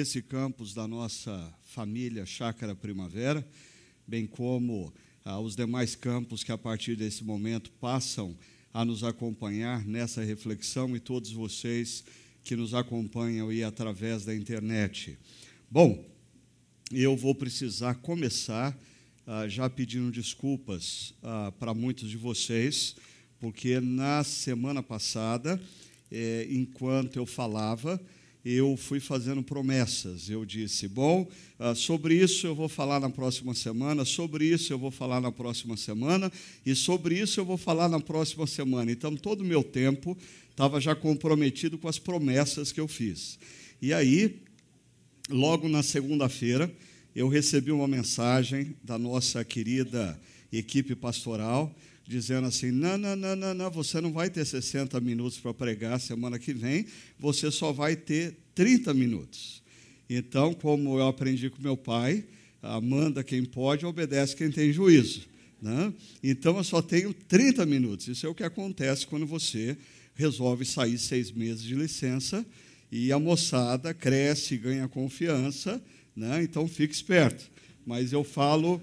esse campus da nossa família Chácara Primavera, bem como uh, os demais campos que a partir desse momento passam a nos acompanhar nessa reflexão e todos vocês que nos acompanham aí através da internet. Bom, eu vou precisar começar uh, já pedindo desculpas para muitos de vocês, porque na semana passada, eh, enquanto eu falava, eu fui fazendo promessas. Eu disse: bom, ah, sobre isso eu vou falar na próxima semana, sobre isso eu vou falar na próxima semana, e sobre isso eu vou falar na próxima semana. Então, todo o meu tempo estava já comprometido com as promessas que eu fiz. E aí, logo na segunda-feira, eu recebi uma mensagem da nossa querida equipe pastoral dizendo assim: não, não, não, não, não, você não vai ter 60 minutos para pregar semana que vem, você só vai ter 30 minutos. Então, como eu aprendi com meu pai, manda quem pode, obedece quem tem juízo. Né? Então, eu só tenho 30 minutos. Isso é o que acontece quando você resolve sair seis meses de licença e a moçada cresce, ganha confiança, né? então fique esperto. Mas eu falo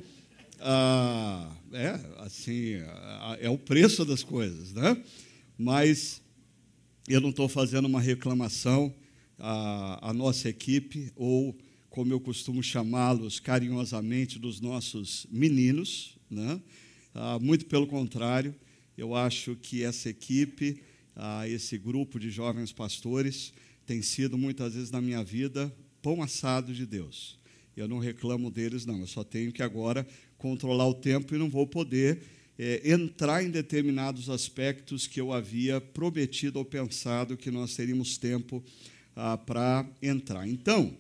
ah, é assim, é o preço das coisas, né? Mas eu não estou fazendo uma reclamação à, à nossa equipe ou como eu costumo chamá-los carinhosamente dos nossos meninos, né? Ah, muito pelo contrário, eu acho que essa equipe, ah, esse grupo de jovens pastores, tem sido muitas vezes na minha vida pão assado de Deus. Eu não reclamo deles, não. Eu só tenho que agora controlar o tempo e não vou poder é, entrar em determinados aspectos que eu havia prometido ou pensado que nós teríamos tempo ah, para entrar. Então,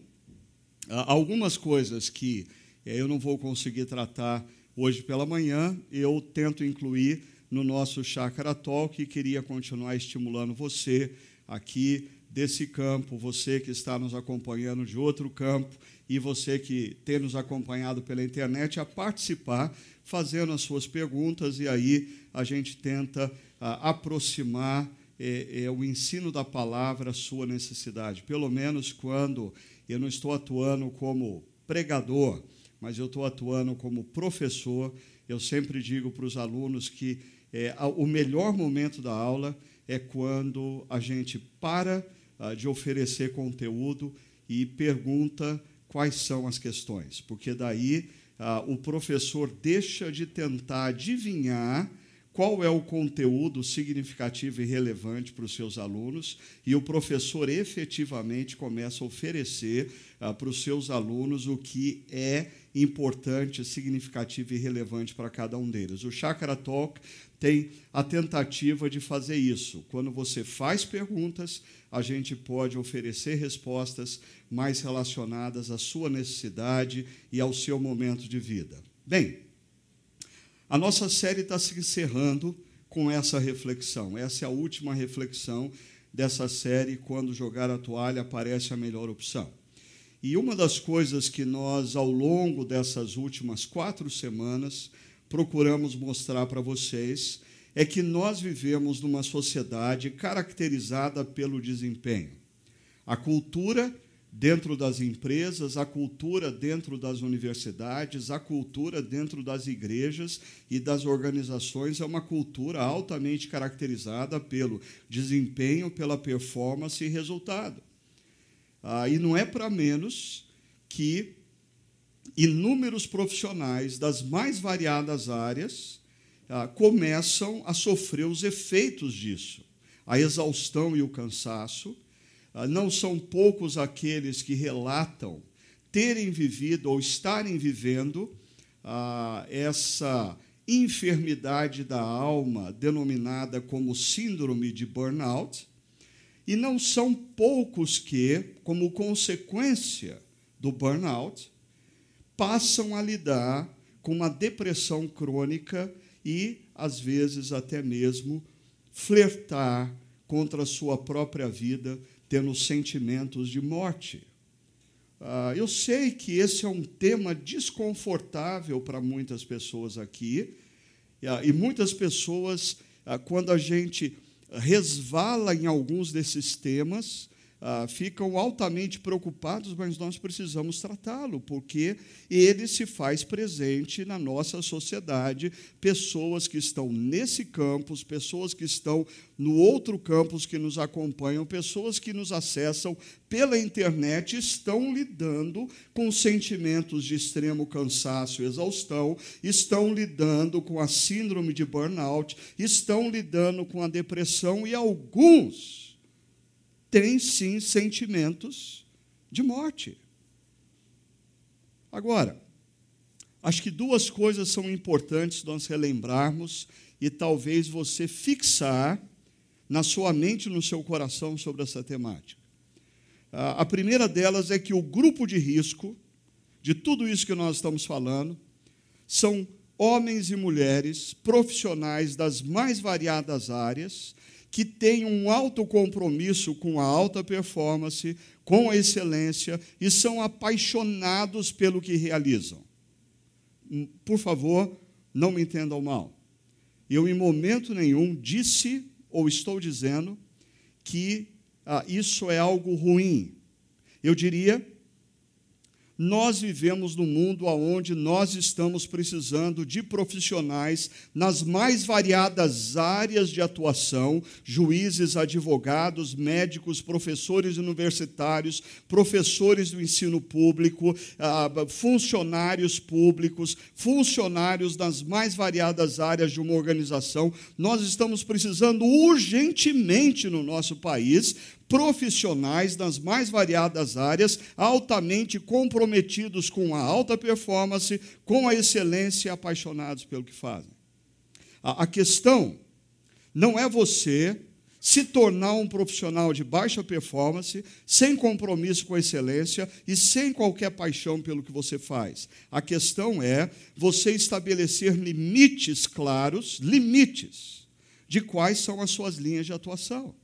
ah, algumas coisas que é, eu não vou conseguir tratar hoje pela manhã, eu tento incluir no nosso Chakra Talk e queria continuar estimulando você aqui desse campo, você que está nos acompanhando de outro campo e você que tem nos acompanhado pela internet a participar, fazendo as suas perguntas, e aí a gente tenta ah, aproximar é, é, o ensino da palavra à sua necessidade. Pelo menos quando eu não estou atuando como pregador, mas eu estou atuando como professor, eu sempre digo para os alunos que é, o melhor momento da aula é quando a gente para ah, de oferecer conteúdo e pergunta quais são as questões, porque daí ah, o professor deixa de tentar adivinhar qual é o conteúdo significativo e relevante para os seus alunos, e o professor efetivamente começa a oferecer ah, para os seus alunos o que é importante, significativo e relevante para cada um deles. O Chakra Talk tem a tentativa de fazer isso. Quando você faz perguntas, a gente pode oferecer respostas mais relacionadas à sua necessidade e ao seu momento de vida. Bem, a nossa série está se encerrando com essa reflexão. Essa é a última reflexão dessa série. Quando jogar a toalha, aparece a melhor opção. E uma das coisas que nós, ao longo dessas últimas quatro semanas, procuramos mostrar para vocês é que nós vivemos numa sociedade caracterizada pelo desempenho. A cultura dentro das empresas, a cultura dentro das universidades, a cultura dentro das igrejas e das organizações é uma cultura altamente caracterizada pelo desempenho, pela performance e resultado. Ah, e não é para menos que inúmeros profissionais das mais variadas áreas ah, começam a sofrer os efeitos disso. A exaustão e o cansaço. Ah, não são poucos aqueles que relatam terem vivido ou estarem vivendo ah, essa enfermidade da alma denominada como síndrome de burnout. E não são poucos que, como consequência do burnout, passam a lidar com uma depressão crônica e, às vezes, até mesmo flertar contra a sua própria vida, tendo sentimentos de morte. Ah, eu sei que esse é um tema desconfortável para muitas pessoas aqui, ah, e muitas pessoas, ah, quando a gente resvala em alguns desses temas, ah, ficam altamente preocupados, mas nós precisamos tratá-lo, porque ele se faz presente na nossa sociedade. Pessoas que estão nesse campus, pessoas que estão no outro campus que nos acompanham, pessoas que nos acessam pela internet, estão lidando com sentimentos de extremo cansaço e exaustão, estão lidando com a síndrome de burnout, estão lidando com a depressão e alguns tem sim sentimentos de morte. Agora, acho que duas coisas são importantes nós relembrarmos e talvez você fixar na sua mente no seu coração sobre essa temática. A primeira delas é que o grupo de risco de tudo isso que nós estamos falando são homens e mulheres profissionais das mais variadas áreas que têm um alto compromisso com a alta performance, com a excelência e são apaixonados pelo que realizam. Hum, por favor, não me entendam mal. Eu, em momento nenhum, disse ou estou dizendo que ah, isso é algo ruim. Eu diria nós vivemos num mundo onde nós estamos precisando de profissionais nas mais variadas áreas de atuação: juízes, advogados, médicos, professores universitários, professores do ensino público, ah, funcionários públicos, funcionários nas mais variadas áreas de uma organização. Nós estamos precisando urgentemente no nosso país profissionais nas mais variadas áreas, altamente comprometidos com a alta performance, com a excelência e apaixonados pelo que fazem. A, a questão não é você se tornar um profissional de baixa performance, sem compromisso com a excelência e sem qualquer paixão pelo que você faz. A questão é você estabelecer limites claros, limites, de quais são as suas linhas de atuação.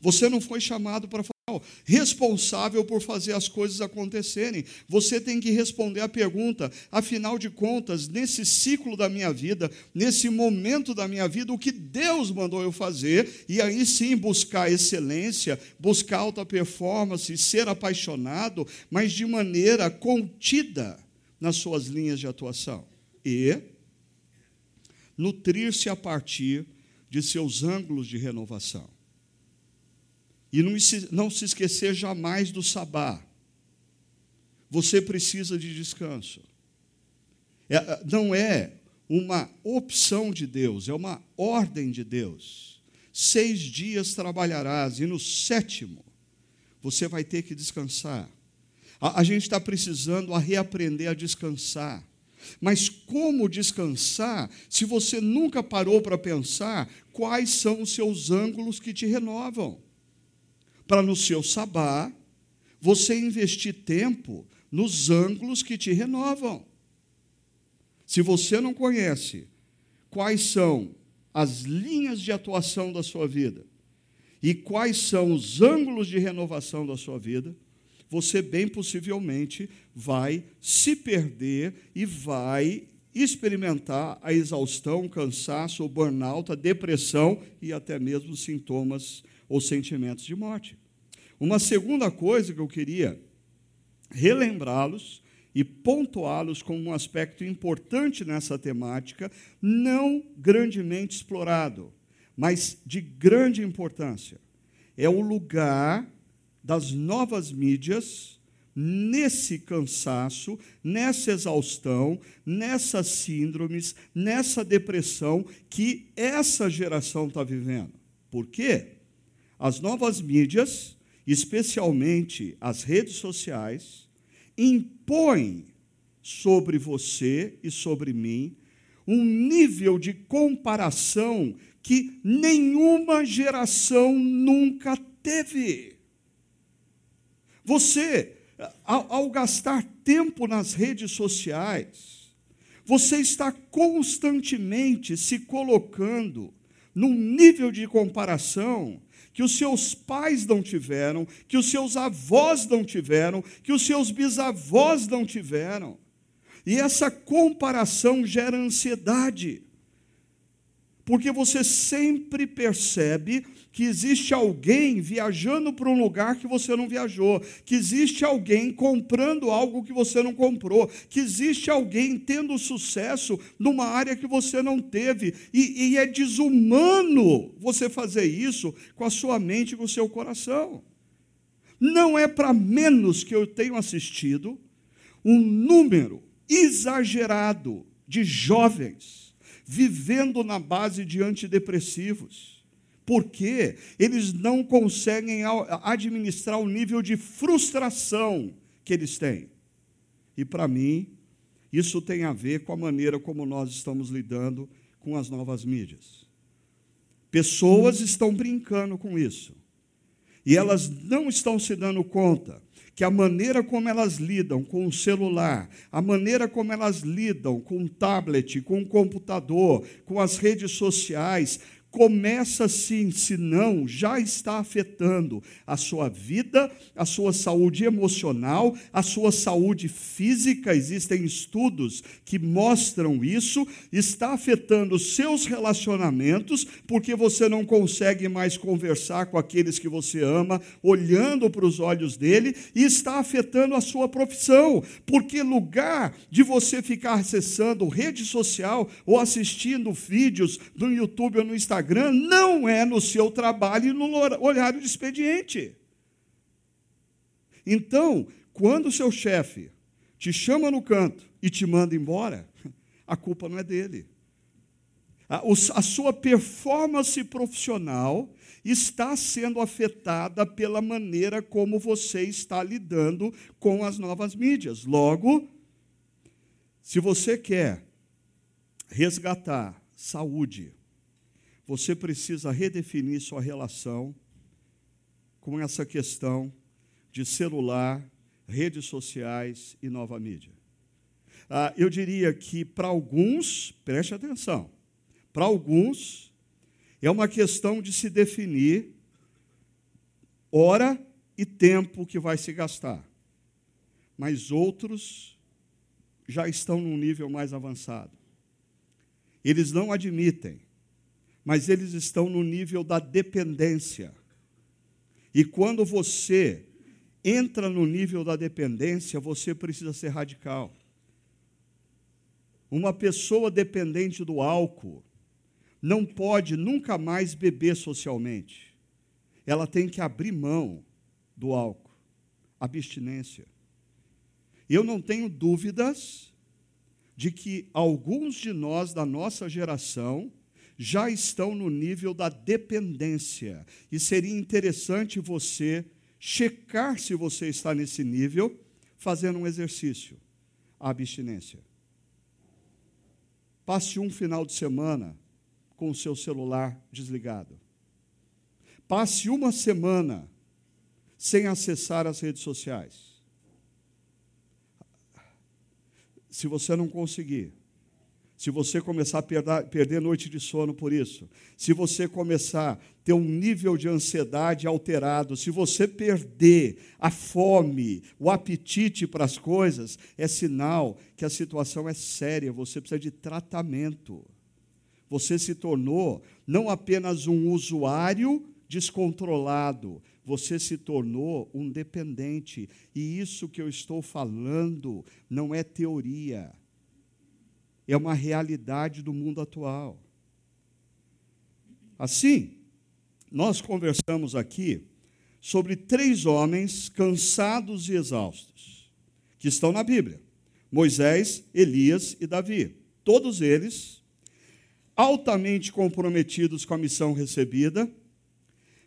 Você não foi chamado para falar, responsável por fazer as coisas acontecerem. Você tem que responder a pergunta, afinal de contas, nesse ciclo da minha vida, nesse momento da minha vida, o que Deus mandou eu fazer, e aí sim buscar excelência, buscar alta performance, ser apaixonado, mas de maneira contida nas suas linhas de atuação. E nutrir-se a partir de seus ângulos de renovação. E não se, não se esquecer jamais do sabá. Você precisa de descanso. É, é, não é uma opção de Deus, é uma ordem de Deus. Seis dias trabalharás, e no sétimo você vai ter que descansar. A, a gente está precisando a reaprender a descansar. Mas como descansar se você nunca parou para pensar quais são os seus ângulos que te renovam? Para no seu sabá você investir tempo nos ângulos que te renovam. Se você não conhece quais são as linhas de atuação da sua vida e quais são os ângulos de renovação da sua vida, você bem possivelmente vai se perder e vai experimentar a exaustão, o cansaço, o burnout, a depressão e até mesmo sintomas ou sentimentos de morte. Uma segunda coisa que eu queria relembrá-los e pontuá-los como um aspecto importante nessa temática, não grandemente explorado, mas de grande importância. É o lugar das novas mídias nesse cansaço, nessa exaustão, nessas síndromes, nessa depressão que essa geração está vivendo. Por quê? As novas mídias especialmente as redes sociais, impõem sobre você e sobre mim um nível de comparação que nenhuma geração nunca teve. Você, ao, ao, gastar tempo nas redes sociais, você está constantemente se colocando num nível de comparação que os seus pais não tiveram, que os seus avós não tiveram, que os seus bisavós não tiveram. E essa comparação gera ansiedade. Porque você sempre percebe que existe alguém viajando para um lugar que você não viajou, que existe alguém comprando algo que você não comprou, que existe alguém tendo sucesso numa área que você não teve. E, e é desumano você fazer isso com a sua mente e com o seu coração. Não é para menos que eu tenho assistido um número exagerado de jovens vivendo na base de antidepressivos, porque eles não conseguem administrar o nível de frustração que eles têm. E para mim, isso tem a ver com a maneira como nós estamos lidando com as novas mídias. Pessoas estão brincando com isso. E elas não estão se dando conta que a maneira como elas lidam com o celular, a maneira como elas lidam com o tablet, com o computador, com as redes sociais, começa assim, se não, já está afetando a sua vida, a sua saúde emocional, a sua saúde física. Existem estudos que mostram isso. Está afetando seus relacionamentos, porque você não consegue mais conversar com aqueles que você ama, olhando para os olhos dele, e está afetando a sua profissão, porque lugar de você ficar acessando rede social ou assistindo vídeos no YouTube ou no Instagram, Instagram não é no seu trabalho e no horário de expediente. Então, quando o seu chefe te chama no canto e te manda embora, a culpa não é dele. A, sua performance profissional está sendo afetada pela maneira como você está lidando com as novas mídias. Logo, se você quer resgatar saúde, você precisa redefinir sua relação com essa questão de celular, redes sociais e nova mídia. Ah, eu diria que para alguns, preste atenção, para alguns é uma questão de se definir hora e tempo que vai se gastar. Mas outros já estão num nível mais avançado. Eles não admitem mas eles estão no nível da dependência. E quando você entra no nível da dependência, você precisa ser radical. Uma pessoa dependente do álcool não pode nunca mais beber socialmente. Ela tem que abrir mão do álcool, abstinência. Eu não tenho dúvidas de que alguns de nós da nossa geração já estão no nível da dependência. E seria interessante você checar se você está nesse nível, fazendo um exercício, a abstinência. Passe um final de semana com o seu celular desligado. Passe uma semana sem acessar as redes sociais. Se você não conseguir, se você começar a perder, perder noite de sono por isso, se você começar a ter um nível de ansiedade alterado, se você perder a fome, o apetite para as coisas, é sinal que a situação é séria, você precisa de tratamento. Você se tornou não apenas um usuário descontrolado, você se tornou um dependente. E isso que eu estou falando não é teoria é uma realidade do mundo atual. Assim, nós conversamos aqui sobre três homens cansados e exaustos, que estão na Bíblia: Moisés, Elias e Davi. Todos eles altamente comprometidos com a missão recebida,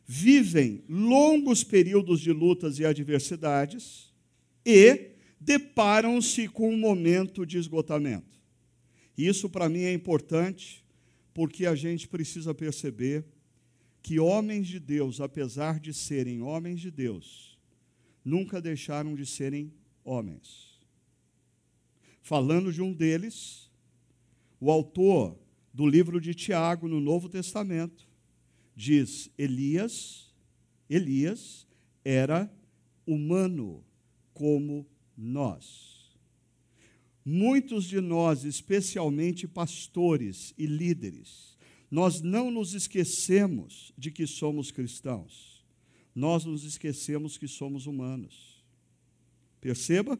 vivem longos períodos de lutas e adversidades e deparam-se com um momento de esgotamento. Isso para mim é importante, porque a gente precisa perceber que homens de Deus, apesar de serem homens de Deus, nunca deixaram de serem homens. Falando de um deles, o autor do livro de Tiago, no Novo Testamento, diz: Elias, Elias era humano como nós. Muitos de nós, especialmente pastores e líderes, nós não nos esquecemos de que somos cristãos, nós nos esquecemos que somos humanos. Perceba?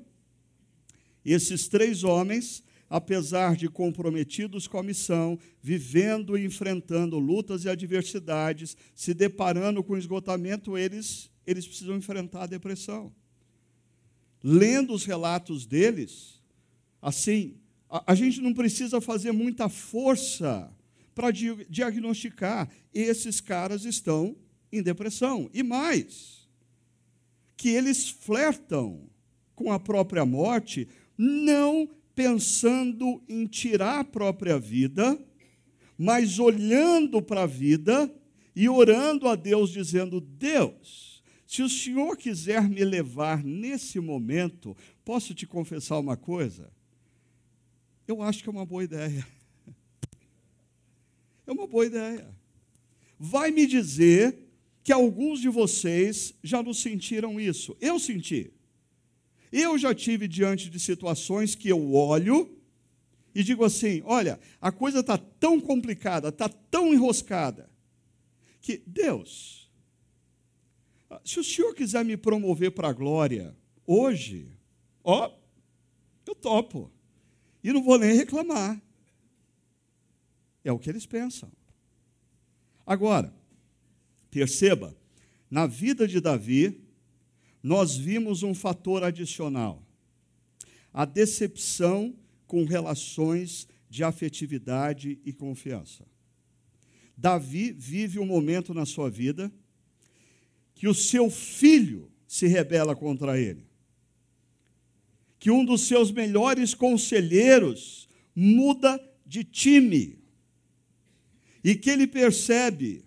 Esses três homens, apesar de comprometidos com a missão, vivendo e enfrentando lutas e adversidades, se deparando com esgotamento, eles, eles precisam enfrentar a depressão. Lendo os relatos deles, assim, a, a gente não precisa fazer muita força para di diagnosticar: esses caras estão em depressão. E mais, que eles flertam com a própria morte, não pensando em tirar a própria vida, mas olhando para a vida e orando a Deus, dizendo: Deus, se o Senhor quiser me levar nesse momento, posso te confessar uma coisa? Eu acho que é uma boa ideia. É uma boa ideia. Vai me dizer que alguns de vocês já não sentiram isso. Eu senti. Eu já tive diante de situações que eu olho e digo assim: olha, a coisa está tão complicada, está tão enroscada, que Deus, se o Senhor quiser me promover para a glória hoje, ó, eu topo. E não vou nem reclamar. É o que eles pensam. Agora, perceba, na vida de Davi, nós vimos um fator adicional: a decepção com relações de afetividade e confiança. Davi vive um momento na sua vida que o seu filho se rebela contra ele. Que um dos seus melhores conselheiros muda de time. E que ele percebe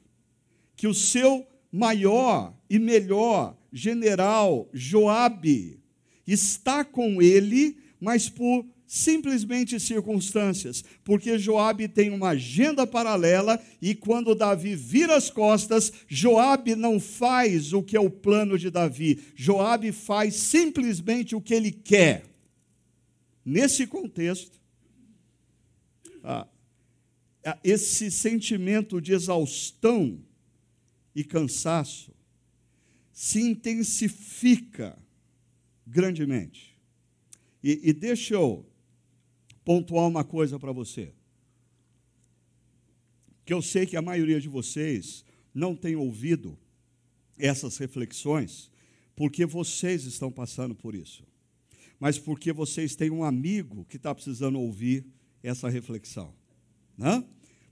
que o seu maior e melhor general Joabe está com ele, mas por simplesmente circunstâncias, porque Joabe tem uma agenda paralela e quando Davi vira as costas, Joabe não faz o que é o plano de Davi. Joabe faz simplesmente o que ele quer. Nesse contexto, ah, esse sentimento de exaustão e cansaço se intensifica grandemente. E, e deixa eu pontuar uma coisa para você. Que eu sei que a maioria de vocês não tem ouvido essas reflexões, porque vocês estão passando por isso. Mas porque vocês têm um amigo que está precisando ouvir essa reflexão. Né?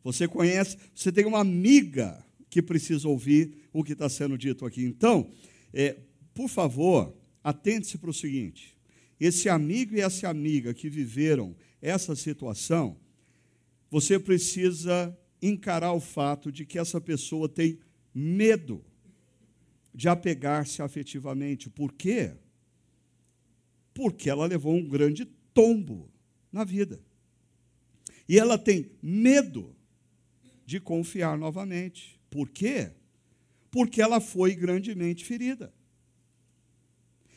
Você conhece, você tem uma amiga que precisa ouvir o que está sendo dito aqui. Então, é, por favor, atente-se para o seguinte: esse amigo e essa amiga que viveram essa situação, você precisa encarar o fato de que essa pessoa tem medo de apegar-se afetivamente. Por quê? Porque ela levou um grande tombo na vida. E ela tem medo de confiar novamente. Por quê? Porque ela foi grandemente ferida.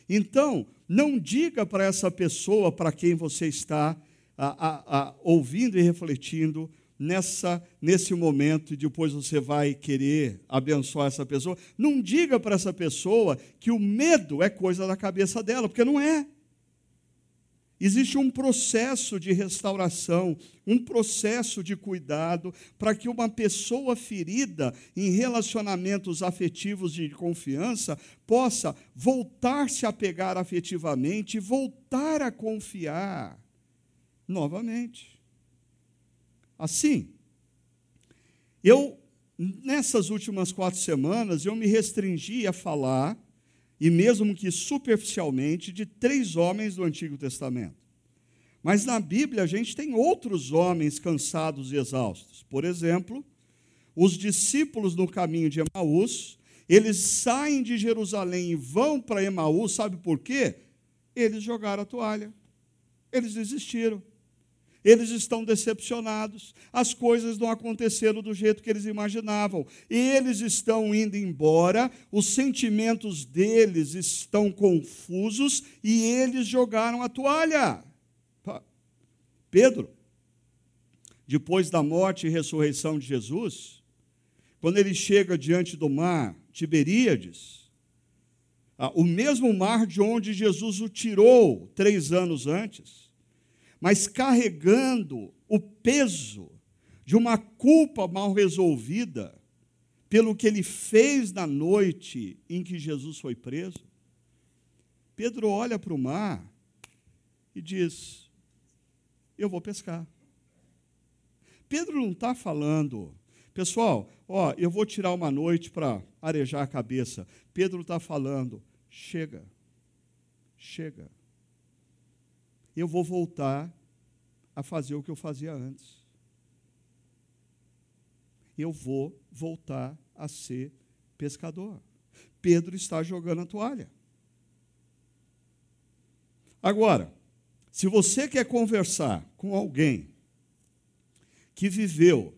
Então, não diga para essa pessoa para quem você está a, a, ouvindo e refletindo nessa, nesse momento, e depois você vai querer abençoar essa pessoa. Não diga para essa pessoa que o medo é coisa da cabeça dela, porque não é. Existe um processo de restauração, um processo de cuidado para que uma pessoa ferida em relacionamentos afetivos de confiança possa voltar-se a pegar afetivamente voltar a confiar novamente. Assim, eu, nessas últimas quatro semanas, eu me restringi a falar e mesmo que superficialmente, de três homens do Antigo Testamento. Mas na Bíblia a gente tem outros homens cansados e exaustos. Por exemplo, os discípulos no caminho de Emaús, eles saem de Jerusalém e vão para Emaús, sabe por quê? Eles jogaram a toalha. Eles desistiram eles estão decepcionados, as coisas não aconteceram do jeito que eles imaginavam, eles estão indo embora, os sentimentos deles estão confusos e eles jogaram a toalha. Pedro, depois da morte e ressurreição de Jesus, quando ele chega diante do mar Tiberíades, ah, o mesmo mar de onde Jesus o tirou três anos antes, mas carregando o peso de uma culpa mal resolvida pelo que ele fez na noite em que Jesus foi preso. Pedro olha para o mar e diz: Eu vou pescar. Pedro não está falando, pessoal, ó, eu vou tirar uma noite para arejar a cabeça. Pedro está falando, chega, chega. Eu vou voltar a fazer o que eu fazia antes. Eu vou voltar a ser pescador. Pedro está jogando a toalha. Agora, se você quer conversar com alguém que viveu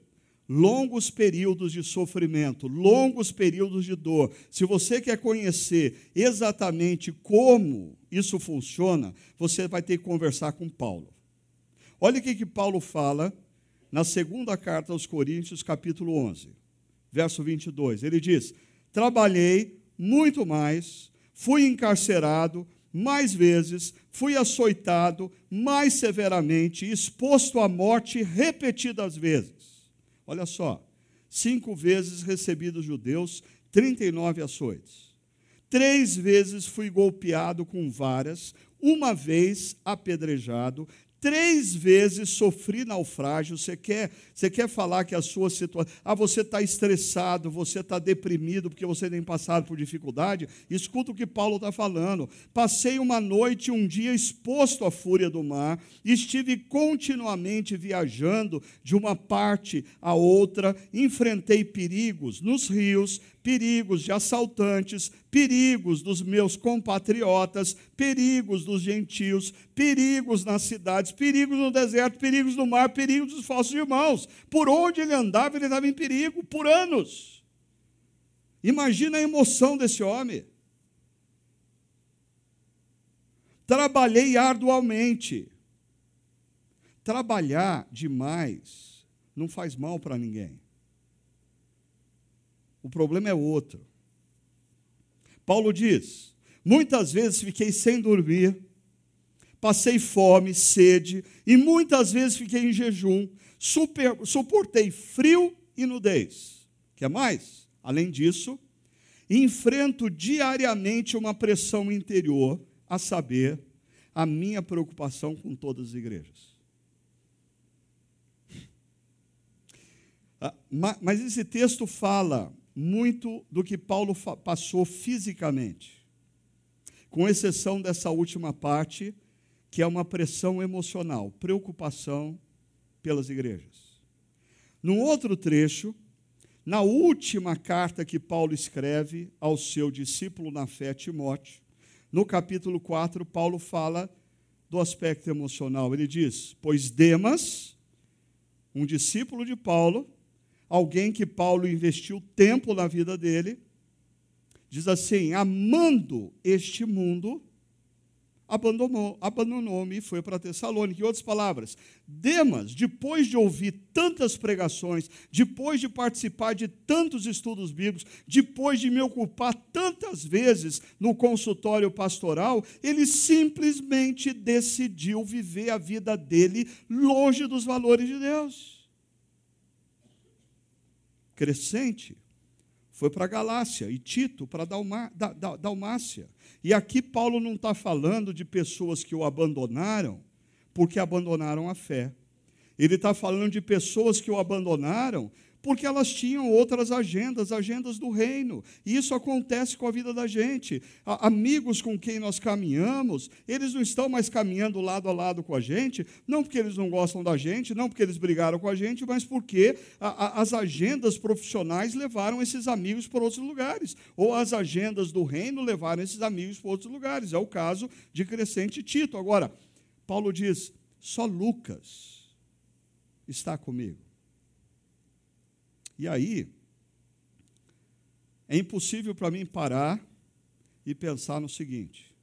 longos períodos de sofrimento, longos períodos de dor, se você quer conhecer exatamente como isso funciona, você vai ter que conversar com Paulo. Olha o que, que Paulo fala na segunda carta aos Coríntios, capítulo 11, verso 22. Ele diz: Trabalhei muito mais, fui encarcerado, mais vezes, fui açoitado mais severamente, exposto à morte repetidas vezes. Olha só, cinco vezes recebi dos judeus 39 açoites. Três vezes fui golpeado com varas, uma vez apedrejado, Três vezes sofri naufrágio. Você quer, você quer falar que a sua situação. Ah, você está estressado, você está deprimido porque você tem passado por dificuldade? Escuta o que Paulo está falando. Passei uma noite, um dia exposto à fúria do mar, estive continuamente viajando de uma parte a outra, enfrentei perigos nos rios, perigos de assaltantes, perigos dos meus compatriotas, perigos dos gentios, perigos nas cidades, perigos no deserto, perigos no mar, perigos dos falsos irmãos. Por onde ele andava, ele estava em perigo por anos. Imagina a emoção desse homem. Trabalhei arduamente. Trabalhar demais não faz mal para ninguém. O problema é outro. Paulo diz: muitas vezes fiquei sem dormir, passei fome, sede, e muitas vezes fiquei em jejum, super, suportei frio e nudez. Quer mais? Além disso, enfrento diariamente uma pressão interior, a saber, a minha preocupação com todas as igrejas. Ah, mas esse texto fala muito do que Paulo passou fisicamente, com exceção dessa última parte, que é uma pressão emocional, preocupação pelas igrejas. Num outro trecho, na última carta que Paulo escreve ao seu discípulo na fé, Timóteo, no capítulo 4, Paulo fala do aspecto emocional. Ele diz: Pois Demas, um discípulo de Paulo, alguém que Paulo investiu tempo na vida dele, diz assim: amando este mundo, abandonou, abandonou-me e foi para Tessalônica. Em outras palavras, Demas, depois de ouvir tantas pregações, depois de participar de tantos estudos bíblicos, depois de me ocupar tantas vezes no consultório pastoral, ele simplesmente decidiu viver a vida dele longe dos valores de Deus. Crescente foi para Galácia e Tito para Dalmácia. E aqui Paulo não está falando de pessoas que o abandonaram porque abandonaram a fé. Ele está falando de pessoas que o abandonaram porque elas tinham outras agendas, agendas do reino. E isso acontece com a vida da gente. amigos com quem nós caminhamos, eles não estão mais caminhando lado a lado com a gente, não porque eles não gostam da gente, não porque eles brigaram com a gente, mas porque as agendas profissionais levaram esses amigos para outros lugares, ou as agendas do reino levaram esses amigos para outros lugares. É o caso de Crescente Tito. Agora, Paulo diz: só Lucas está comigo. E aí, é impossível para mim parar e pensar no seguinte: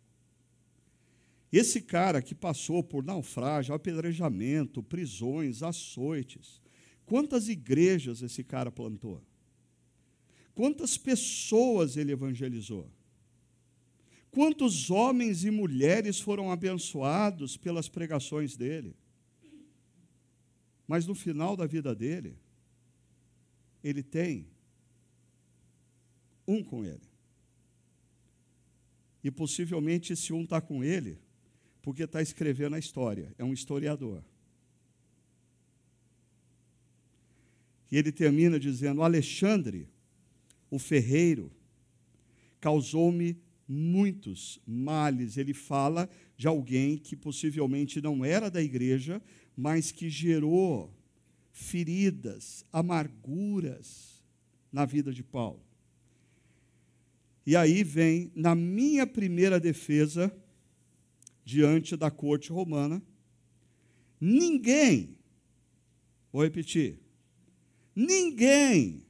Esse cara que passou por naufrágio, apedrejamento, prisões, açoites, quantas igrejas esse cara plantou? Quantas pessoas ele evangelizou? Quantos homens e mulheres foram abençoados pelas pregações dele? Mas no final da vida dele, ele tem um com ele. E possivelmente esse um está com ele porque está escrevendo a história, é um historiador. E ele termina dizendo: Alexandre, o ferreiro, causou-me muitos males. Ele fala de alguém que possivelmente não era da igreja, mas que gerou feridas, amarguras na vida de Paulo. E aí vem, na minha primeira defesa, diante da corte romana, ninguém, vou repetir, ninguém,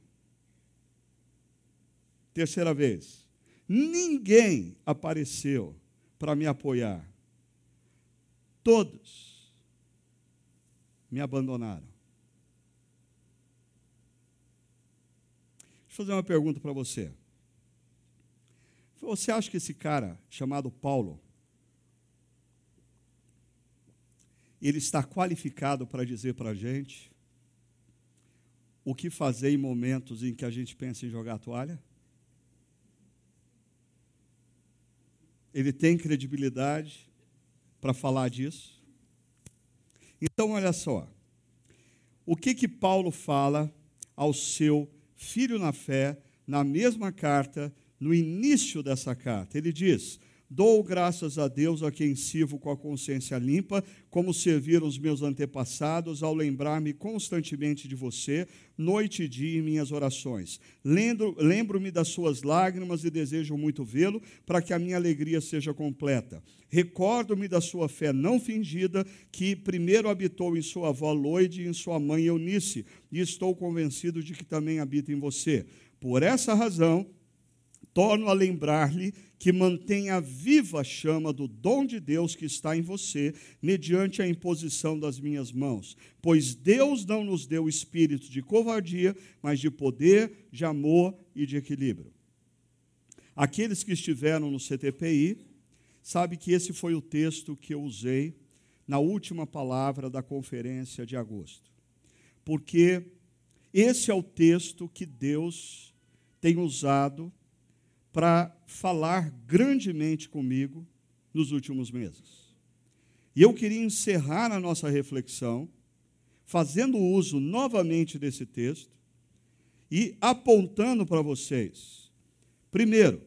terceira vez, ninguém apareceu para me apoiar. Todos me abandonaram. Deixa eu fazer uma pergunta para você. Você acha que esse cara chamado Paulo ele está qualificado para dizer para a gente o que fazer em momentos em que a gente pensa em jogar a toalha? Ele tem credibilidade para falar disso? Então, olha só. O que que Paulo fala ao seu filho na fé na mesma carta, no início dessa carta? Ele diz: Dou graças a Deus a quem sirvo com a consciência limpa, como serviram os meus antepassados, ao lembrar-me constantemente de você, noite e dia em minhas orações. Lembro-me das suas lágrimas e desejo muito vê-lo, para que a minha alegria seja completa. Recordo-me da sua fé não fingida, que primeiro habitou em sua avó Loide e em sua mãe Eunice, e estou convencido de que também habita em você. Por essa razão, torno a lembrar-lhe que mantenha viva a chama do dom de Deus que está em você, mediante a imposição das minhas mãos. Pois Deus não nos deu espírito de covardia, mas de poder, de amor e de equilíbrio. Aqueles que estiveram no CTPI sabem que esse foi o texto que eu usei na última palavra da conferência de agosto. Porque esse é o texto que Deus tem usado para falar grandemente comigo nos últimos meses. E eu queria encerrar a nossa reflexão fazendo uso novamente desse texto e apontando para vocês, primeiro,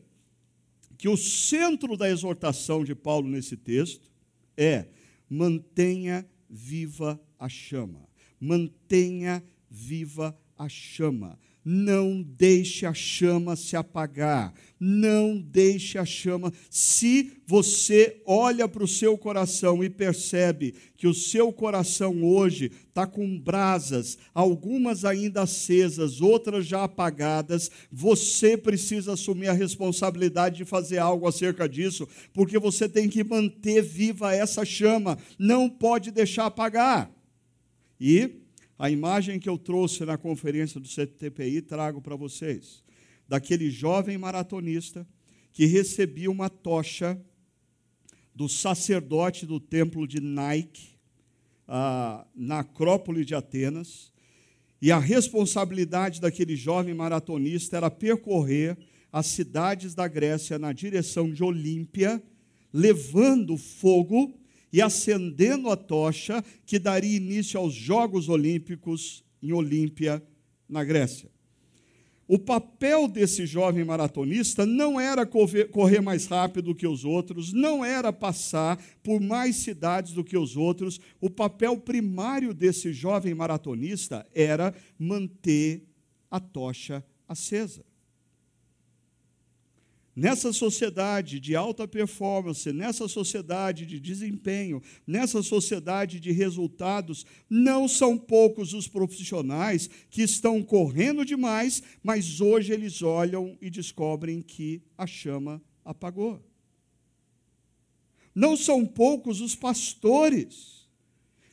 que o centro da exortação de Paulo nesse texto é mantenha viva a chama. Mantenha viva a chama. Não deixe a chama se apagar. Não deixe a chama. Se você olha para o seu coração e percebe que o seu coração hoje está com brasas, algumas ainda acesas, outras já apagadas, você precisa assumir a responsabilidade de fazer algo acerca disso, porque você tem que manter viva essa chama. Não pode deixar apagar. E a imagem que eu trouxe na conferência do CTPI trago para vocês, daquele jovem maratonista que recebia uma tocha do sacerdote do templo de Nike, na Acrópole de Atenas, e a responsabilidade daquele jovem maratonista era percorrer as cidades da Grécia na direção de Olímpia, levando fogo e acendendo a tocha que daria início aos Jogos Olímpicos em Olímpia, na Grécia. O papel desse jovem maratonista não era correr mais rápido que os outros, não era passar por mais cidades do que os outros. O papel primário desse jovem maratonista era manter a tocha acesa. Nessa sociedade de alta performance, nessa sociedade de desempenho, nessa sociedade de resultados, não são poucos os profissionais que estão correndo demais, mas hoje eles olham e descobrem que a chama apagou. Não são poucos os pastores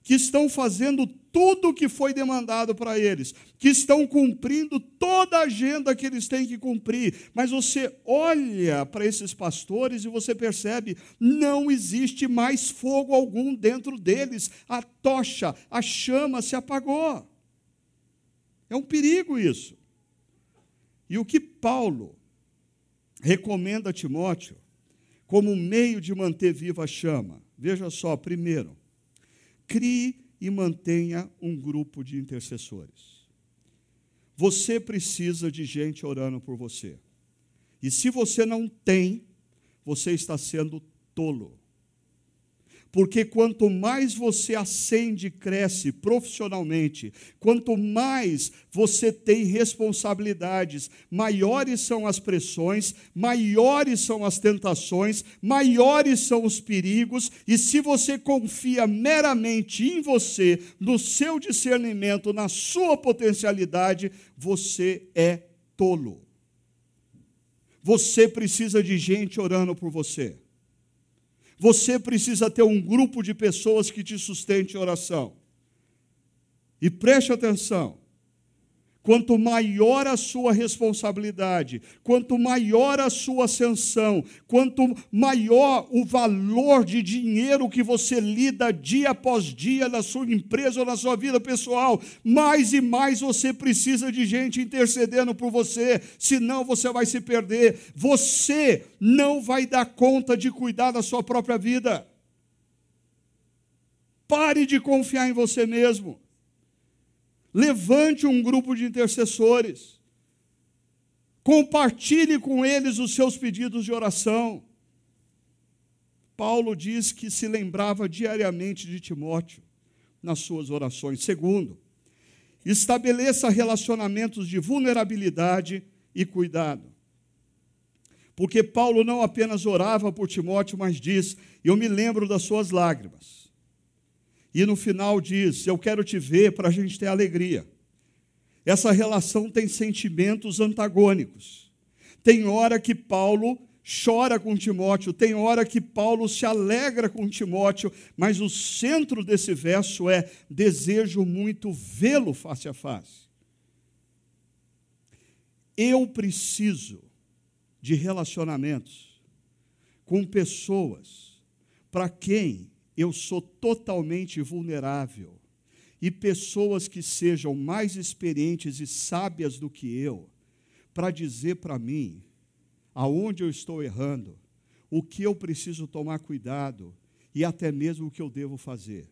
que estão fazendo tudo o que foi demandado para eles, que estão cumprindo toda a agenda que eles têm que cumprir. Mas você olha para esses pastores e você percebe, não existe mais fogo algum dentro deles. A tocha, a chama se apagou. É um perigo isso. E o que Paulo recomenda a Timóteo como meio de manter viva a chama? Veja só, primeiro, crie e mantenha um grupo de intercessores. Você precisa de gente orando por você. E se você não tem, você está sendo tolo. Porque quanto mais você ascende e cresce profissionalmente, quanto mais você tem responsabilidades, maiores são as pressões, maiores são as tentações, maiores são os perigos, e se você confia meramente em você, no seu discernimento, na sua potencialidade, você é tolo. Você precisa de gente orando por você. Você precisa ter um grupo de pessoas que te sustente em oração. E preste atenção: Quanto maior a sua responsabilidade, quanto maior a sua ascensão, quanto maior o valor de dinheiro que você lida dia após dia na sua empresa ou na sua vida pessoal, mais e mais você precisa de gente intercedendo por você, senão você vai se perder. Você não vai dar conta de cuidar da sua própria vida. Pare de confiar em você mesmo. Levante um grupo de intercessores. Compartilhe com eles os seus pedidos de oração. Paulo diz que se lembrava diariamente de Timóteo nas suas orações. Segundo, estabeleça relacionamentos de vulnerabilidade e cuidado. Porque Paulo não apenas orava por Timóteo, mas diz: Eu me lembro das suas lágrimas e no final diz: Eu quero te ver para a gente ter alegria. Essa relação tem sentimentos antagônicos. Tem hora que Paulo chora com Timóteo, tem hora que Paulo se alegra com Timóteo, mas o centro desse verso é: desejo muito vê-lo face a face. Eu preciso de relacionamentos com pessoas para quem eu sou totalmente vulnerável. E pessoas que sejam mais experientes e sábias do que eu, para dizer para mim aonde eu estou errando, o que eu preciso tomar cuidado e até mesmo o que eu devo fazer.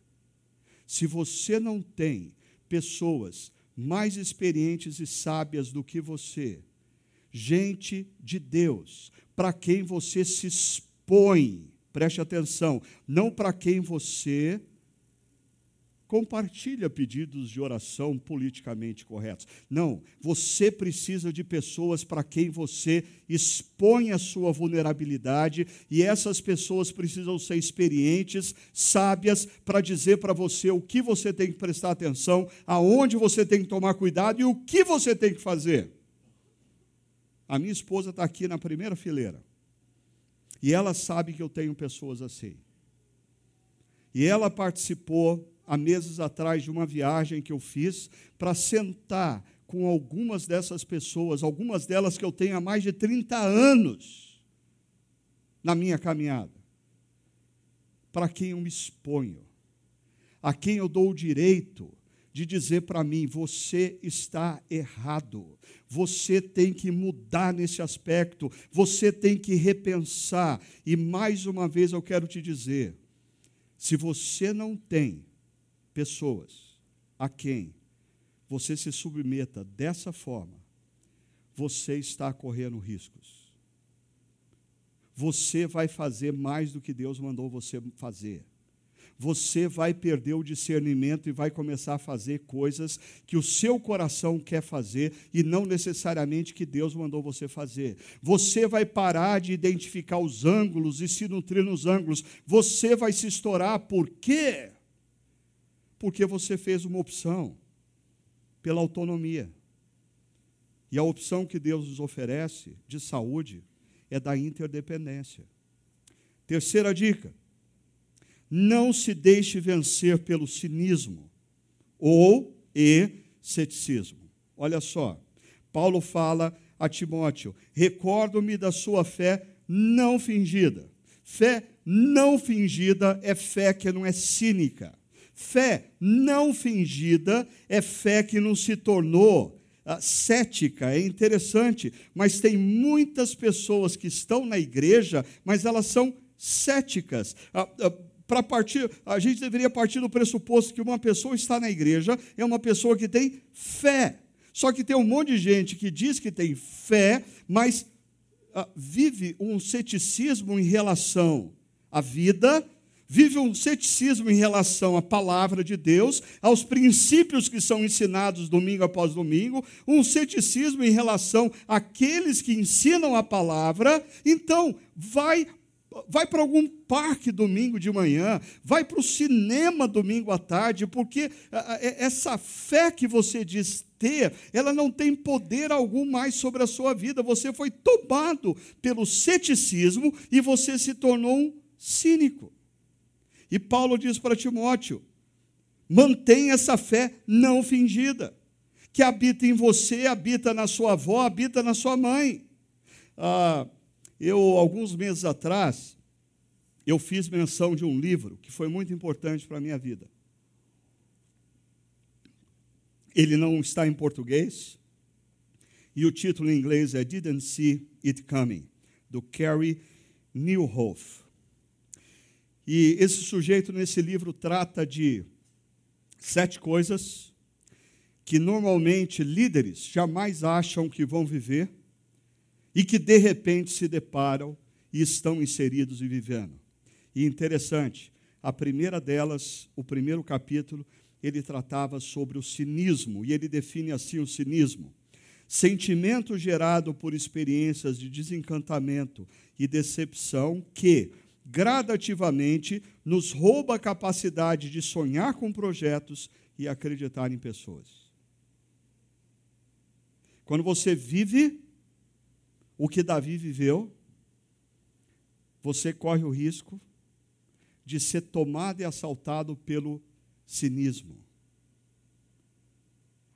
Se você não tem pessoas mais experientes e sábias do que você, gente de Deus, para quem você se expõe, preste atenção, não para quem você compartilha pedidos de oração politicamente corretos. Não, você precisa de pessoas para quem você expõe a sua vulnerabilidade e essas pessoas precisam ser experientes, sábias, para dizer para você o que você tem que prestar atenção, aonde você tem que tomar cuidado e o que você tem que fazer. A minha esposa está aqui na primeira fileira. E ela sabe que eu tenho pessoas assim. E ela participou há meses atrás de uma viagem que eu fiz para sentar com algumas dessas pessoas, algumas delas que eu tenho há mais de 30 anos na minha caminhada, para quem eu me exponho, a quem eu dou o direito de dizer para mim: você está errado, você tem que mudar nesse aspecto, você tem que repensar. E mais uma vez eu quero te dizer: se você não tem pessoas a quem você se submeta dessa forma, você está correndo riscos. Você vai fazer mais do que Deus mandou você fazer você vai perder o discernimento e vai começar a fazer coisas que o seu coração quer fazer e não necessariamente que Deus mandou você fazer. Você vai parar de identificar os ângulos e se nutrir nos ângulos. Você vai se estourar. Por quê? Porque você fez uma opção pela autonomia. E a opção que Deus nos oferece de saúde é da interdependência. Terceira dica não se deixe vencer pelo cinismo ou e ceticismo. Olha só, Paulo fala a Timóteo: recordo-me da sua fé não fingida. Fé não fingida é fé que não é cínica. Fé não fingida é fé que não se tornou uh, cética. É interessante, mas tem muitas pessoas que estão na igreja, mas elas são céticas. Uh, uh, para partir, a gente deveria partir do pressuposto que uma pessoa está na igreja é uma pessoa que tem fé. Só que tem um monte de gente que diz que tem fé, mas uh, vive um ceticismo em relação à vida, vive um ceticismo em relação à palavra de Deus, aos princípios que são ensinados domingo após domingo, um ceticismo em relação àqueles que ensinam a palavra. Então, vai vai para algum parque domingo de manhã, vai para o cinema domingo à tarde, porque essa fé que você diz ter, ela não tem poder algum mais sobre a sua vida. Você foi tomado pelo ceticismo e você se tornou um cínico. E Paulo diz para Timóteo: mantenha essa fé não fingida, que habita em você, habita na sua avó, habita na sua mãe. Ah, eu, alguns meses atrás, eu fiz menção de um livro que foi muito importante para a minha vida. Ele não está em português, e o título em inglês é Didn't See It Coming, do Carrie Newhoff. E esse sujeito nesse livro trata de sete coisas que normalmente líderes jamais acham que vão viver e que de repente se deparam e estão inseridos e vivendo. E interessante, a primeira delas, o primeiro capítulo, ele tratava sobre o cinismo, e ele define assim o cinismo: sentimento gerado por experiências de desencantamento e decepção que, gradativamente, nos rouba a capacidade de sonhar com projetos e acreditar em pessoas. Quando você vive o que Davi viveu, você corre o risco de ser tomado e assaltado pelo cinismo.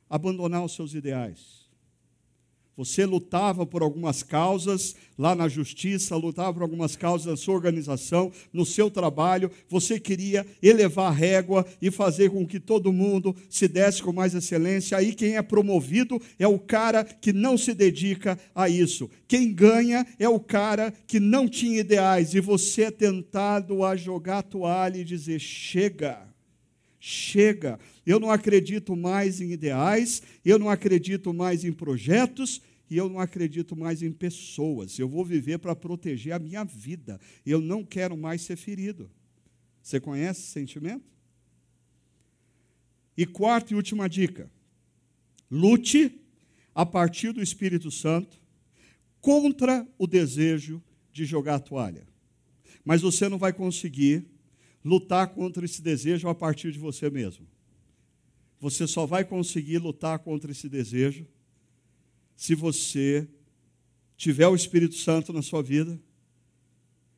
Abandonar os seus ideais. Você lutava por algumas causas lá na justiça, lutava por algumas causas na sua organização, no seu trabalho. Você queria elevar a régua e fazer com que todo mundo se desse com mais excelência. Aí quem é promovido é o cara que não se dedica a isso. Quem ganha é o cara que não tinha ideais. E você é tentado a jogar a toalha e dizer: chega. Chega, eu não acredito mais em ideais, eu não acredito mais em projetos, e eu não acredito mais em pessoas. Eu vou viver para proteger a minha vida. Eu não quero mais ser ferido. Você conhece esse sentimento? E quarta e última dica: lute a partir do Espírito Santo contra o desejo de jogar a toalha. Mas você não vai conseguir lutar contra esse desejo a partir de você mesmo. Você só vai conseguir lutar contra esse desejo se você tiver o Espírito Santo na sua vida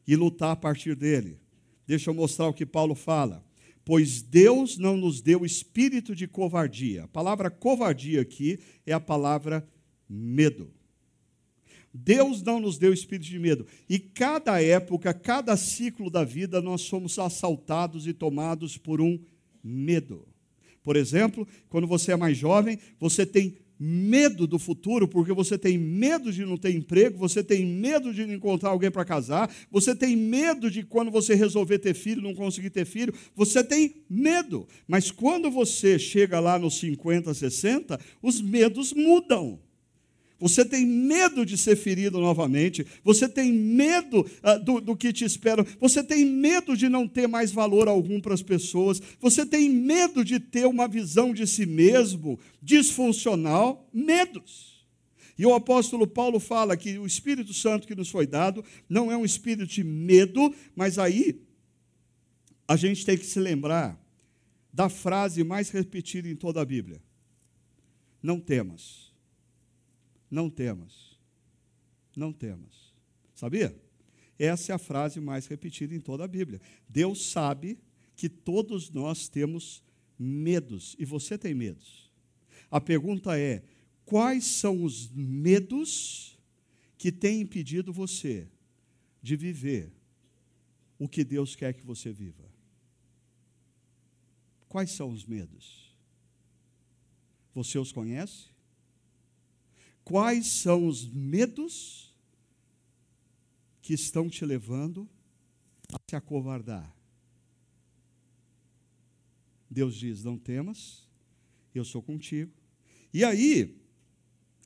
e lutar a partir dele. Deixa eu mostrar o que Paulo fala. Pois Deus não nos deu espírito de covardia. A palavra covardia aqui é a palavra medo. Deus não nos deu espírito de medo. E cada época, cada ciclo da vida, nós somos assaltados e tomados por um medo. Por exemplo, quando você é mais jovem, você tem medo do futuro, porque você tem medo de não ter emprego, você tem medo de não encontrar alguém para casar, você tem medo de quando você resolver ter filho, não conseguir ter filho, você tem medo. Mas quando você chega lá nos 50, 60, os medos mudam. Você tem medo de ser ferido novamente, você tem medo uh, do, do que te espera, você tem medo de não ter mais valor algum para as pessoas, você tem medo de ter uma visão de si mesmo disfuncional, medos. E o apóstolo Paulo fala que o Espírito Santo que nos foi dado não é um espírito de medo, mas aí a gente tem que se lembrar da frase mais repetida em toda a Bíblia: Não temas não temas. Não temas. Sabia? Essa é a frase mais repetida em toda a Bíblia. Deus sabe que todos nós temos medos, e você tem medos. A pergunta é: quais são os medos que têm impedido você de viver o que Deus quer que você viva? Quais são os medos? Você os conhece? Quais são os medos que estão te levando a se acovardar? Deus diz: Não temas, eu sou contigo. E aí,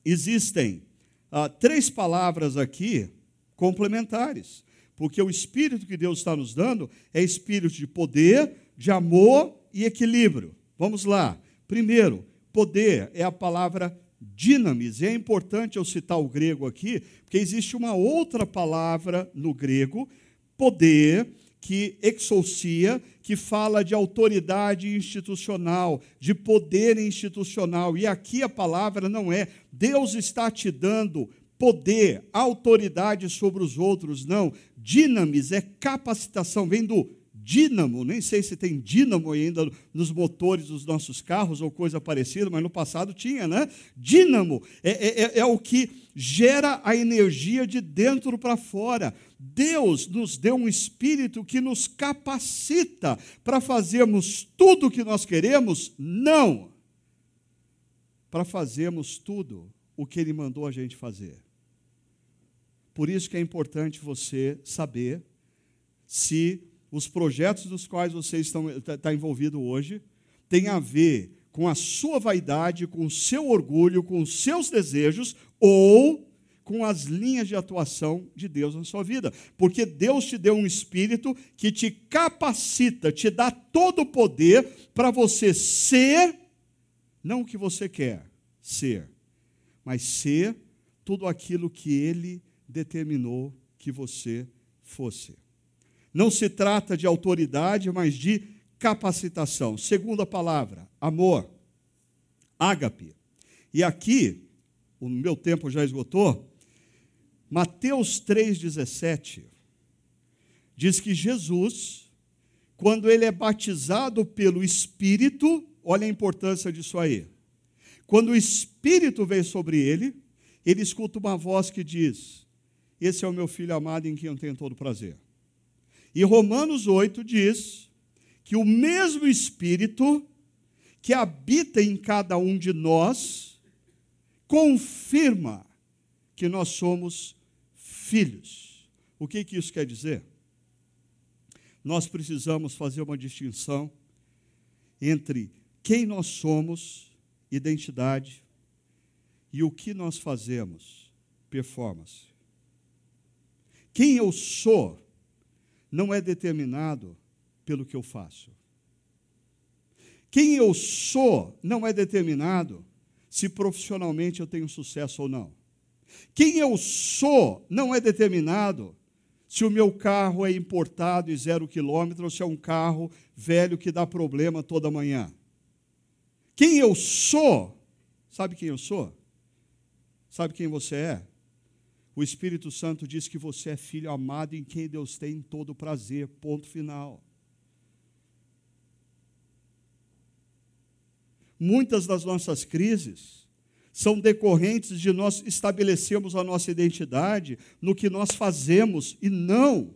existem ah, três palavras aqui complementares, porque o espírito que Deus está nos dando é espírito de poder, de amor e equilíbrio. Vamos lá. Primeiro, poder é a palavra dinamis. E é importante eu citar o grego aqui, porque existe uma outra palavra no grego, poder, que exousia, que fala de autoridade institucional, de poder institucional. E aqui a palavra não é Deus está te dando poder, autoridade sobre os outros, não. Dinamis é capacitação, vem do dínamo, nem sei se tem dínamo ainda nos motores dos nossos carros ou coisa parecida, mas no passado tinha, né? Dínamo é, é, é, é o que gera a energia de dentro para fora. Deus nos deu um espírito que nos capacita para fazermos tudo o que nós queremos? Não. Para fazermos tudo o que Ele mandou a gente fazer. Por isso que é importante você saber se os projetos dos quais você está, está envolvido hoje têm a ver com a sua vaidade, com o seu orgulho, com os seus desejos, ou com as linhas de atuação de Deus na sua vida. Porque Deus te deu um espírito que te capacita, te dá todo o poder para você ser, não o que você quer ser, mas ser tudo aquilo que Ele determinou que você fosse. Não se trata de autoridade, mas de capacitação. Segunda palavra, amor. Ágape. E aqui, o meu tempo já esgotou, Mateus 3,17 diz que Jesus, quando ele é batizado pelo Espírito, olha a importância disso aí. Quando o Espírito vem sobre ele, ele escuta uma voz que diz: Esse é o meu filho amado em quem eu tenho todo prazer. E Romanos 8 diz que o mesmo Espírito que habita em cada um de nós confirma que nós somos filhos. O que, que isso quer dizer? Nós precisamos fazer uma distinção entre quem nós somos, identidade, e o que nós fazemos, performance. Quem eu sou não é determinado pelo que eu faço. Quem eu sou não é determinado se profissionalmente eu tenho sucesso ou não. Quem eu sou não é determinado se o meu carro é importado e zero quilômetro ou se é um carro velho que dá problema toda manhã. Quem eu sou, sabe quem eu sou? Sabe quem você é? O Espírito Santo diz que você é filho amado em quem Deus tem todo prazer. Ponto final. Muitas das nossas crises são decorrentes de nós estabelecermos a nossa identidade no que nós fazemos e não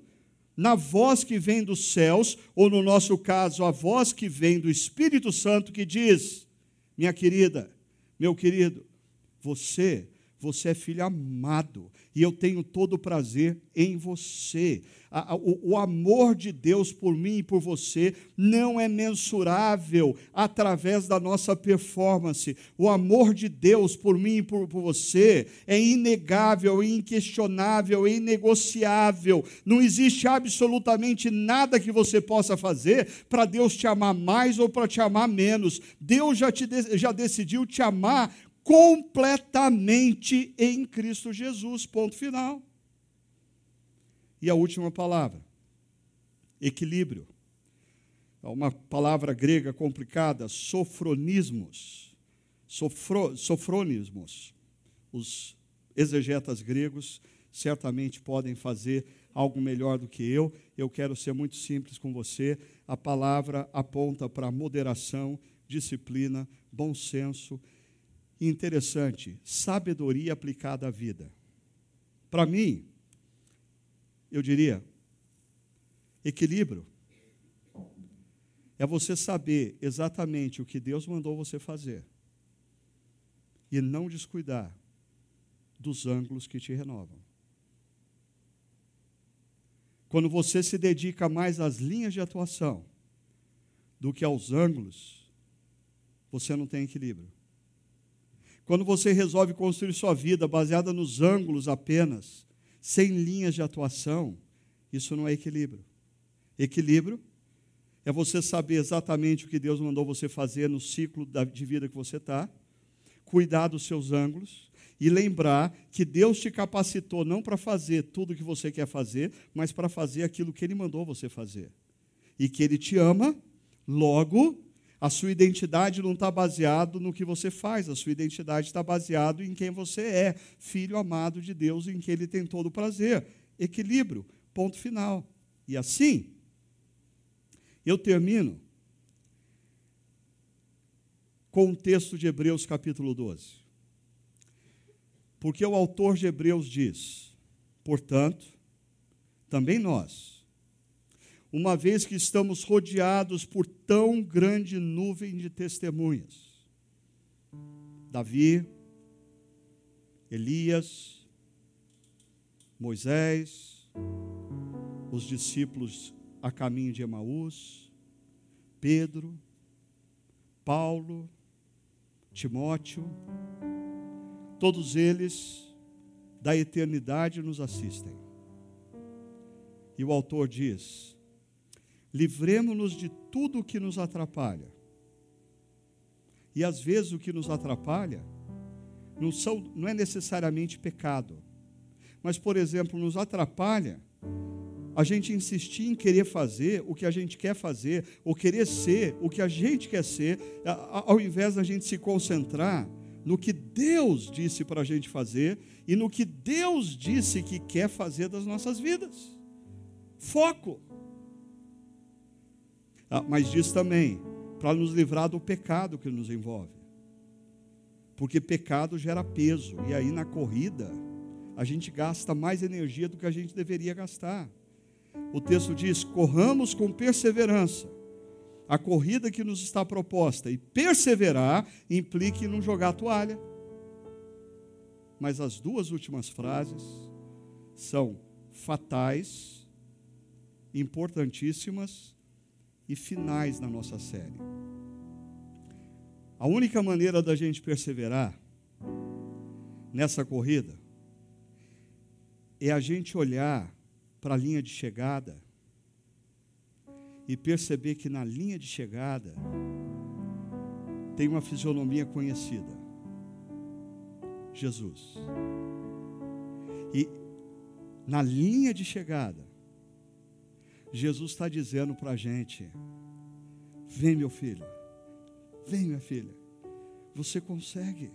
na voz que vem dos céus, ou no nosso caso, a voz que vem do Espírito Santo que diz: Minha querida, meu querido, você você é filho amado e eu tenho todo o prazer em você. O, amor de Deus por mim e por você não é mensurável através da nossa performance. O amor de Deus por mim e por, você é inegável, é inquestionável, é inegociável. Não existe absolutamente nada que você possa fazer para Deus te amar mais ou para te amar menos. Deus já, te, já decidiu te amar completamente em Cristo Jesus. Ponto final. E a última palavra: equilíbrio. É uma palavra grega complicada, sofronismos. Sofro, sofronismos. Os exegetas gregos certamente podem fazer algo melhor do que eu. Eu quero ser muito simples com você. A palavra aponta para moderação, disciplina, bom senso. Interessante, sabedoria aplicada à vida. Para mim, eu diria, equilíbrio. É você saber exatamente o que Deus mandou você fazer e não descuidar dos ângulos que te renovam. Quando você se dedica mais às linhas de atuação do que aos ângulos, você não tem equilíbrio. Quando você resolve construir sua vida baseada nos ângulos apenas, sem linhas de atuação, isso não é equilíbrio. Equilíbrio é você saber exatamente o que Deus mandou você fazer no ciclo de vida que você está, cuidar dos seus ângulos e lembrar que Deus te capacitou não para fazer tudo o que você quer fazer, mas para fazer aquilo que Ele mandou você fazer. E que Ele te ama, logo, a sua identidade não está baseada no que você faz, a sua identidade está baseada em quem você é, filho amado de Deus, em que Ele tem todo o prazer. Equilíbrio, ponto final. E assim, eu termino com o texto de Hebreus capítulo 12. Porque o autor de Hebreus diz: portanto, também nós, uma vez que estamos rodeados por tão grande nuvem de testemunhas, Davi, Elias, Moisés, os discípulos a caminho de Emaús, Pedro, Paulo, Timóteo, todos eles da eternidade nos assistem. E o autor diz: livremos-nos de tudo o que nos atrapalha. E às vezes o que nos atrapalha não, são, não é necessariamente pecado, mas, por exemplo, nos atrapalha a gente insistir em querer fazer o que a gente quer fazer, ou querer ser o que a gente quer ser, ao invés da gente se concentrar no que Deus disse para a gente fazer e no que Deus disse que quer fazer das nossas vidas. Foco. Ah, mas diz também, para nos livrar do pecado que nos envolve. Porque pecado gera peso, e aí na corrida a gente gasta mais energia do que a gente deveria gastar o texto diz: corramos com perseverança a corrida que nos está proposta. E perseverar implica em não jogar a toalha. Mas as duas últimas frases são fatais, importantíssimas e finais na nossa série. A única maneira da gente perseverar nessa corrida é a gente olhar para a linha de chegada e perceber que na linha de chegada tem uma fisionomia conhecida: Jesus. E na linha de chegada, Jesus está dizendo para a gente: vem, meu filho, vem, minha filha, você consegue,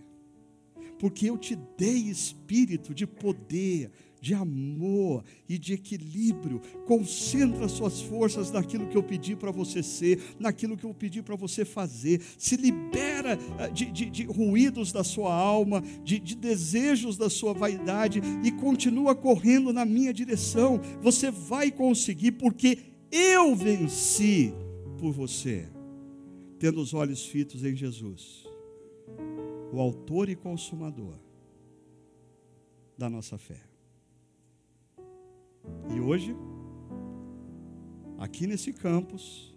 porque eu te dei espírito de poder, de amor e de equilíbrio. Concentra suas forças naquilo que eu pedi para você ser, naquilo que eu pedi para você fazer. Se libera ah, de, de, de ruídos da sua alma, de, de desejos da sua vaidade e continua correndo na minha direção. Você vai conseguir, porque eu venci por você, tendo os olhos fitos em Jesus, o Autor e Consumador da nossa fé. E hoje, aqui nesse campus,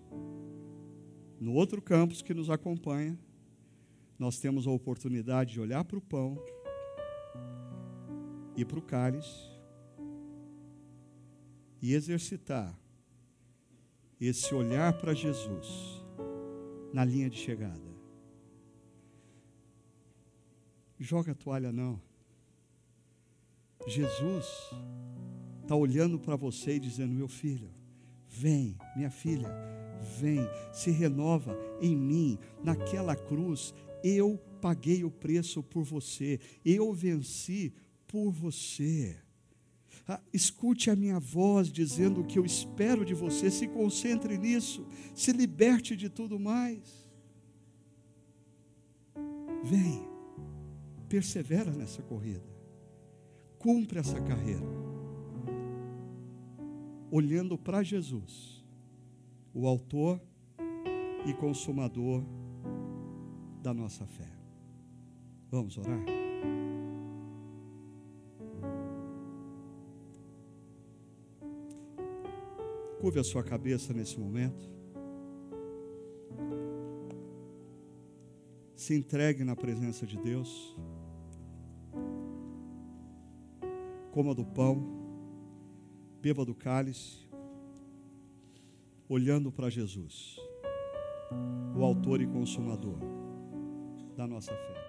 no outro campus que nos acompanha, nós temos a oportunidade de olhar para o pão e para o cálice e exercitar esse olhar para Jesus na linha de chegada. Joga a toalha não. Jesus está olhando para você e dizendo: Meu filho, vem, minha filha, vem, se renova em mim, naquela cruz. Eu paguei o preço por você, eu venci por você. Ah, escute a minha voz dizendo o que eu espero de você. Se concentre nisso. Se liberte de tudo mais. Vem, persevera nessa corrida. Cumpre essa carreira. Olhando para Jesus, o Autor e Consumador da nossa fé. Vamos orar? Curve a sua cabeça nesse momento. Se entregue na presença de Deus. Coma do pão, beba do cálice, olhando para Jesus, o Autor e Consumador da nossa fé.